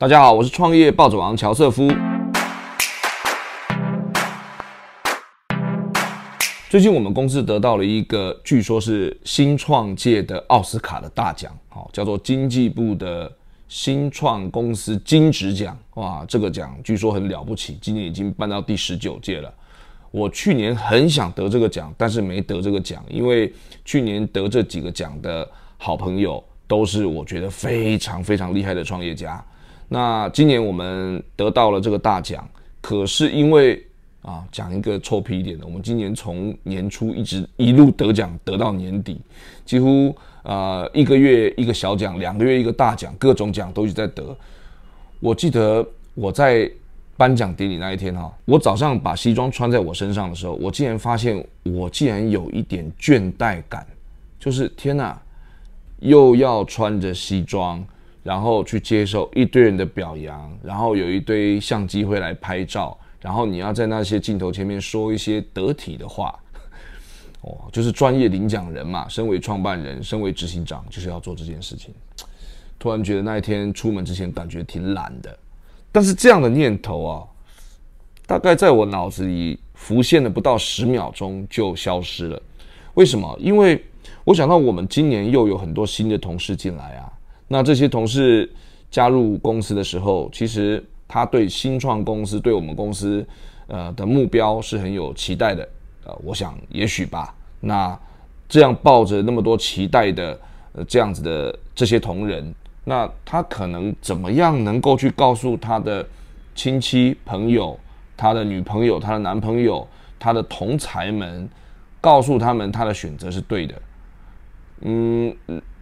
大家好，我是创业暴走王乔瑟夫。最近我们公司得到了一个据说是新创界的奥斯卡的大奖，好，叫做经济部的新创公司金质奖。哇，这个奖据说很了不起，今年已经办到第十九届了。我去年很想得这个奖，但是没得这个奖，因为去年得这几个奖的好朋友都是我觉得非常非常厉害的创业家。那今年我们得到了这个大奖，可是因为啊，讲一个臭屁一点的，我们今年从年初一直一路得奖得到年底，几乎呃一个月一个小奖，两个月一个大奖，各种奖都一直在得。我记得我在颁奖典礼那一天哈，我早上把西装穿在我身上的时候，我竟然发现我竟然有一点倦怠感，就是天哪，又要穿着西装。然后去接受一堆人的表扬，然后有一堆相机会来拍照，然后你要在那些镜头前面说一些得体的话，哦，就是专业领奖人嘛。身为创办人，身为执行长，就是要做这件事情。突然觉得那一天出门之前感觉挺懒的，但是这样的念头啊，大概在我脑子里浮现了不到十秒钟就消失了。为什么？因为我想到我们今年又有很多新的同事进来啊。那这些同事加入公司的时候，其实他对新创公司、对我们公司，呃的目标是很有期待的。呃，我想也许吧。那这样抱着那么多期待的，呃，这样子的这些同仁，那他可能怎么样能够去告诉他的亲戚朋友、他的女朋友、他的男朋友、他的同才们，告诉他们他的选择是对的？嗯，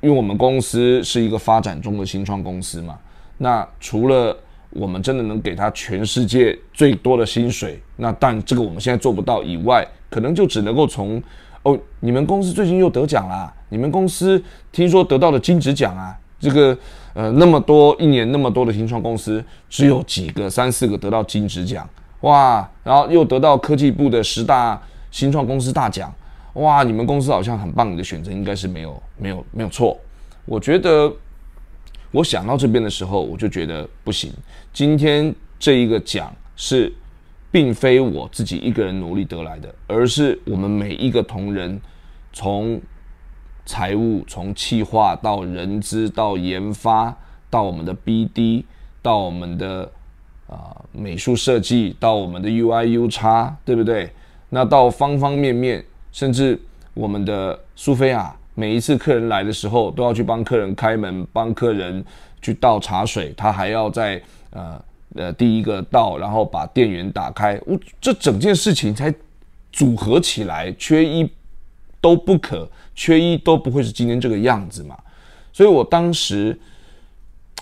因为我们公司是一个发展中的新创公司嘛，那除了我们真的能给他全世界最多的薪水，那但这个我们现在做不到以外，可能就只能够从哦，你们公司最近又得奖啦，你们公司听说得到了金质奖啊，这个呃那么多一年那么多的新创公司，只有几个三四个得到金质奖，哇，然后又得到科技部的十大新创公司大奖。哇，你们公司好像很棒，你的选择应该是没有没有没有错。我觉得，我想到这边的时候，我就觉得不行。今天这一个奖是，并非我自己一个人努力得来的，而是我们每一个同仁，从财务、从企划到人资到研发，到我们的 BD，到我们的啊美术设计，到我们的 UIU 叉，对不对？那到方方面面。甚至我们的苏菲亚，每一次客人来的时候，都要去帮客人开门，帮客人去倒茶水，他还要在呃呃第一个倒，然后把电源打开，我这整件事情才组合起来，缺一都不可，缺一都不会是今天这个样子嘛。所以我当时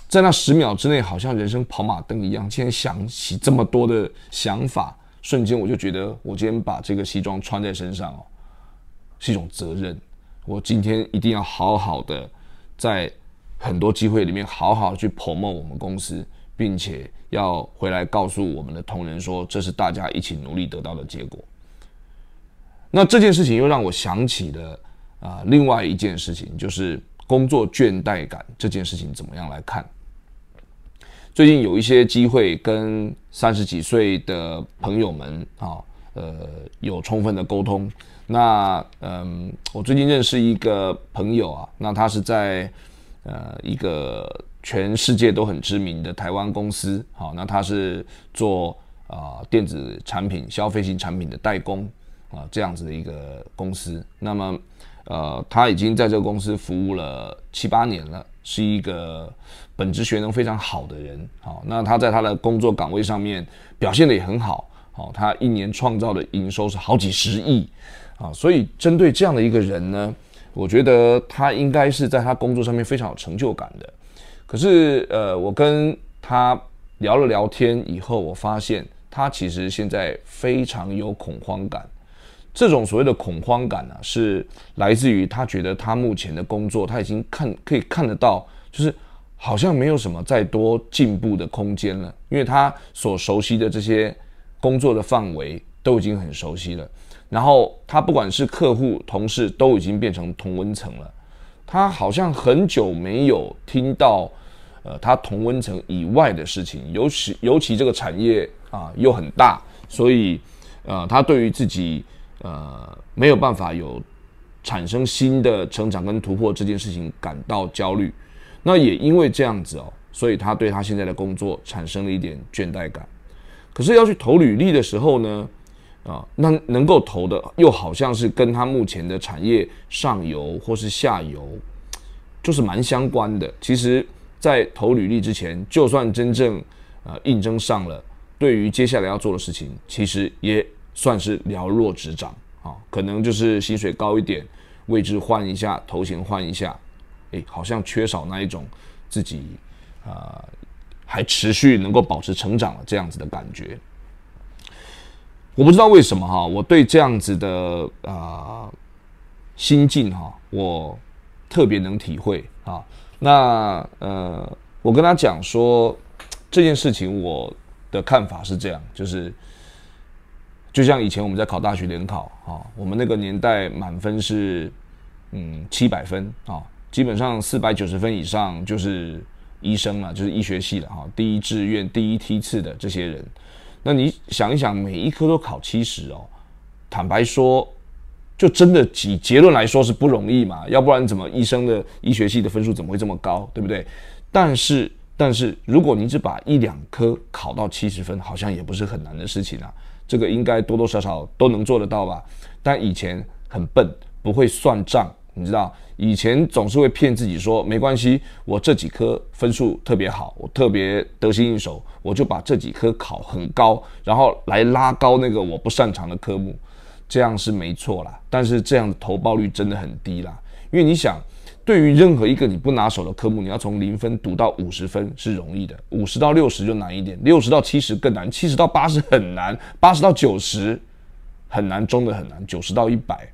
在那十秒之内，好像人生跑马灯一样，竟然想起这么多的想法，瞬间我就觉得，我今天把这个西装穿在身上哦。是一种责任，我今天一定要好好的在很多机会里面好好去 promo 我们公司，并且要回来告诉我们的同仁说，这是大家一起努力得到的结果。那这件事情又让我想起了啊，另外一件事情，就是工作倦怠感这件事情怎么样来看？最近有一些机会跟三十几岁的朋友们啊，呃，有充分的沟通。那嗯，我最近认识一个朋友啊，那他是在呃一个全世界都很知名的台湾公司，好，那他是做啊电子产品、消费型产品的代工啊这样子的一个公司。那么呃，他已经在这个公司服务了七八年了，是一个本职学能非常好的人。好，那他在他的工作岗位上面表现的也很好，好，他一年创造的营收是好几十亿。啊，所以针对这样的一个人呢，我觉得他应该是在他工作上面非常有成就感的。可是，呃，我跟他聊了聊天以后，我发现他其实现在非常有恐慌感。这种所谓的恐慌感呢，是来自于他觉得他目前的工作他已经看可以看得到，就是好像没有什么再多进步的空间了，因为他所熟悉的这些工作的范围都已经很熟悉了。然后他不管是客户、同事，都已经变成同温层了。他好像很久没有听到，呃他同温层以外的事情，尤其尤其这个产业啊又很大，所以呃他对于自己呃没有办法有产生新的成长跟突破这件事情感到焦虑。那也因为这样子哦，所以他对他现在的工作产生了一点倦怠感。可是要去投履历的时候呢，啊，那能够投的又好像是跟他目前的产业上游或是下游，就是蛮相关的。其实，在投履历之前，就算真正呃应征上了，对于接下来要做的事情，其实也算是了若指掌啊。可能就是薪水高一点，位置换一下，头衔换一下。诶，好像缺少那一种自己啊，还持续能够保持成长的这样子的感觉。我不知道为什么哈，我对这样子的啊心境哈，我特别能体会啊。那呃，我跟他讲说这件事情，我的看法是这样，就是就像以前我们在考大学联考啊，我们那个年代满分是嗯七百分啊。基本上四百九十分以上就是医生啊，就是医学系的哈。第一志愿、第一梯次的这些人，那你想一想，每一科都考七十哦，坦白说，就真的以结论来说是不容易嘛。要不然怎么医生的医学系的分数怎么会这么高，对不对？但是，但是如果你只把一两科考到七十分，好像也不是很难的事情啊。这个应该多多少少都能做得到吧？但以前很笨，不会算账。你知道以前总是会骗自己说没关系，我这几科分数特别好，我特别得心应手，我就把这几科考很高，然后来拉高那个我不擅长的科目，这样是没错啦。但是这样的投报率真的很低啦，因为你想，对于任何一个你不拿手的科目，你要从零分读到五十分是容易的，五十到六十就难一点，六十到七十更难，七十到八十很难，八十到九十很难，中的很难，九十到一百。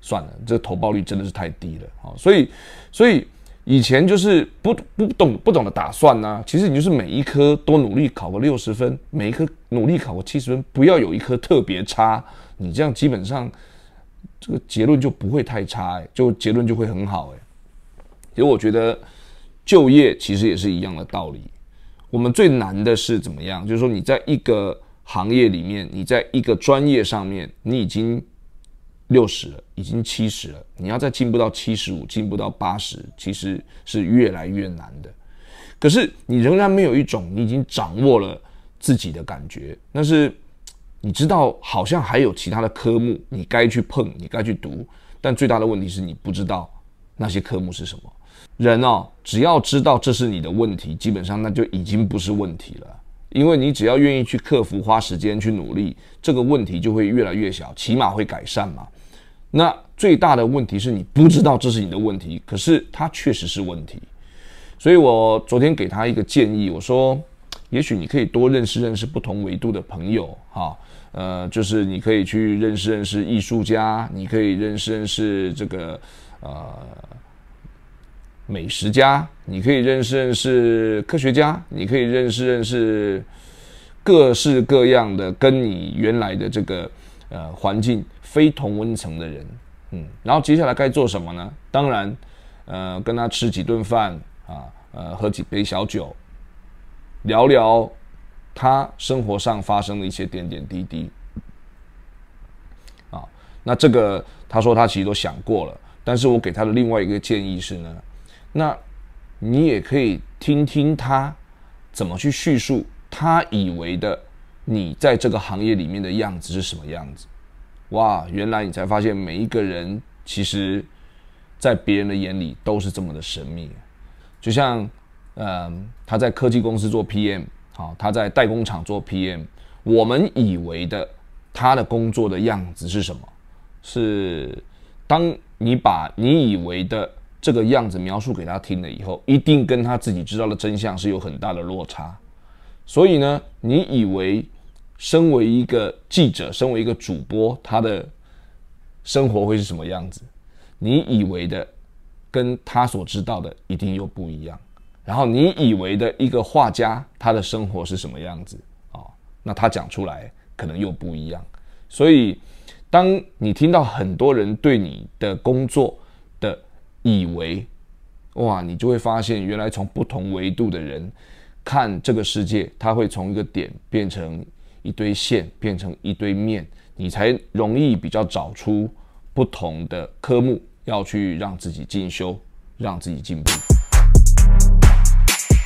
算了，这投报率真的是太低了啊！所以，所以以前就是不不懂不懂得打算呢。其实你就是每一科都努力考个六十分，每一科努力考个七十分，不要有一科特别差，你这样基本上这个结论就不会太差，就结论就会很好，哎。其实我觉得就业其实也是一样的道理。我们最难的是怎么样？就是说你在一个行业里面，你在一个专业上面，你已经。六十了，已经七十了，你要再进步到七十五，进步到八十，其实是越来越难的。可是你仍然没有一种你已经掌握了自己的感觉，那是你知道好像还有其他的科目你该去碰，你该去读，但最大的问题是你不知道那些科目是什么。人哦，只要知道这是你的问题，基本上那就已经不是问题了。因为你只要愿意去克服，花时间去努力，这个问题就会越来越小，起码会改善嘛。那最大的问题是你不知道这是你的问题，可是它确实是问题。所以我昨天给他一个建议，我说，也许你可以多认识认识不同维度的朋友，哈，呃，就是你可以去认识认识艺术家，你可以认识认识这个呃美食家，你可以认识认识科学家，你可以认识认识各式各样的跟你原来的这个呃环境。非同温层的人，嗯，然后接下来该做什么呢？当然，呃，跟他吃几顿饭啊，呃，喝几杯小酒，聊聊他生活上发生的一些点点滴滴，啊，那这个他说他其实都想过了，但是我给他的另外一个建议是呢，那你也可以听听他怎么去叙述他以为的你在这个行业里面的样子是什么样子。哇，原来你才发现每一个人其实，在别人的眼里都是这么的神秘。就像，嗯，他在科技公司做 PM，好，他在代工厂做 PM，我们以为的他的工作的样子是什么？是当你把你以为的这个样子描述给他听了以后，一定跟他自己知道的真相是有很大的落差。所以呢，你以为。身为一个记者，身为一个主播，他的生活会是什么样子？你以为的，跟他所知道的一定又不一样。然后你以为的一个画家，他的生活是什么样子？啊，那他讲出来可能又不一样。所以，当你听到很多人对你的工作以为，哇，你就会发现，原来从不同维度的人看这个世界，它会从一个点变成一堆线，变成一堆面，你才容易比较找出不同的科目要去让自己进修，让自己进步。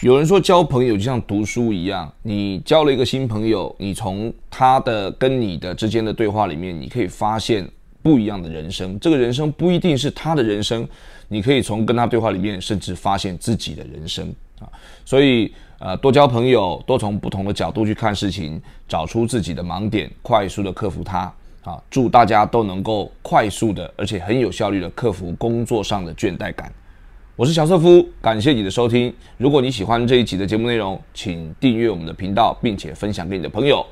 有人说交朋友就像读书一样，你交了一个新朋友，你从他的跟你的之间的对话里面，你可以发现不一样的人生。这个人生不一定是他的人生，你可以从跟他对话里面，甚至发现自己的人生啊。所以呃，多交朋友，多从不同的角度去看事情，找出自己的盲点，快速的克服它啊。祝大家都能够快速的，而且很有效率的克服工作上的倦怠感。我是小瑟夫，感谢你的收听。如果你喜欢这一集的节目内容，请订阅我们的频道，并且分享给你的朋友。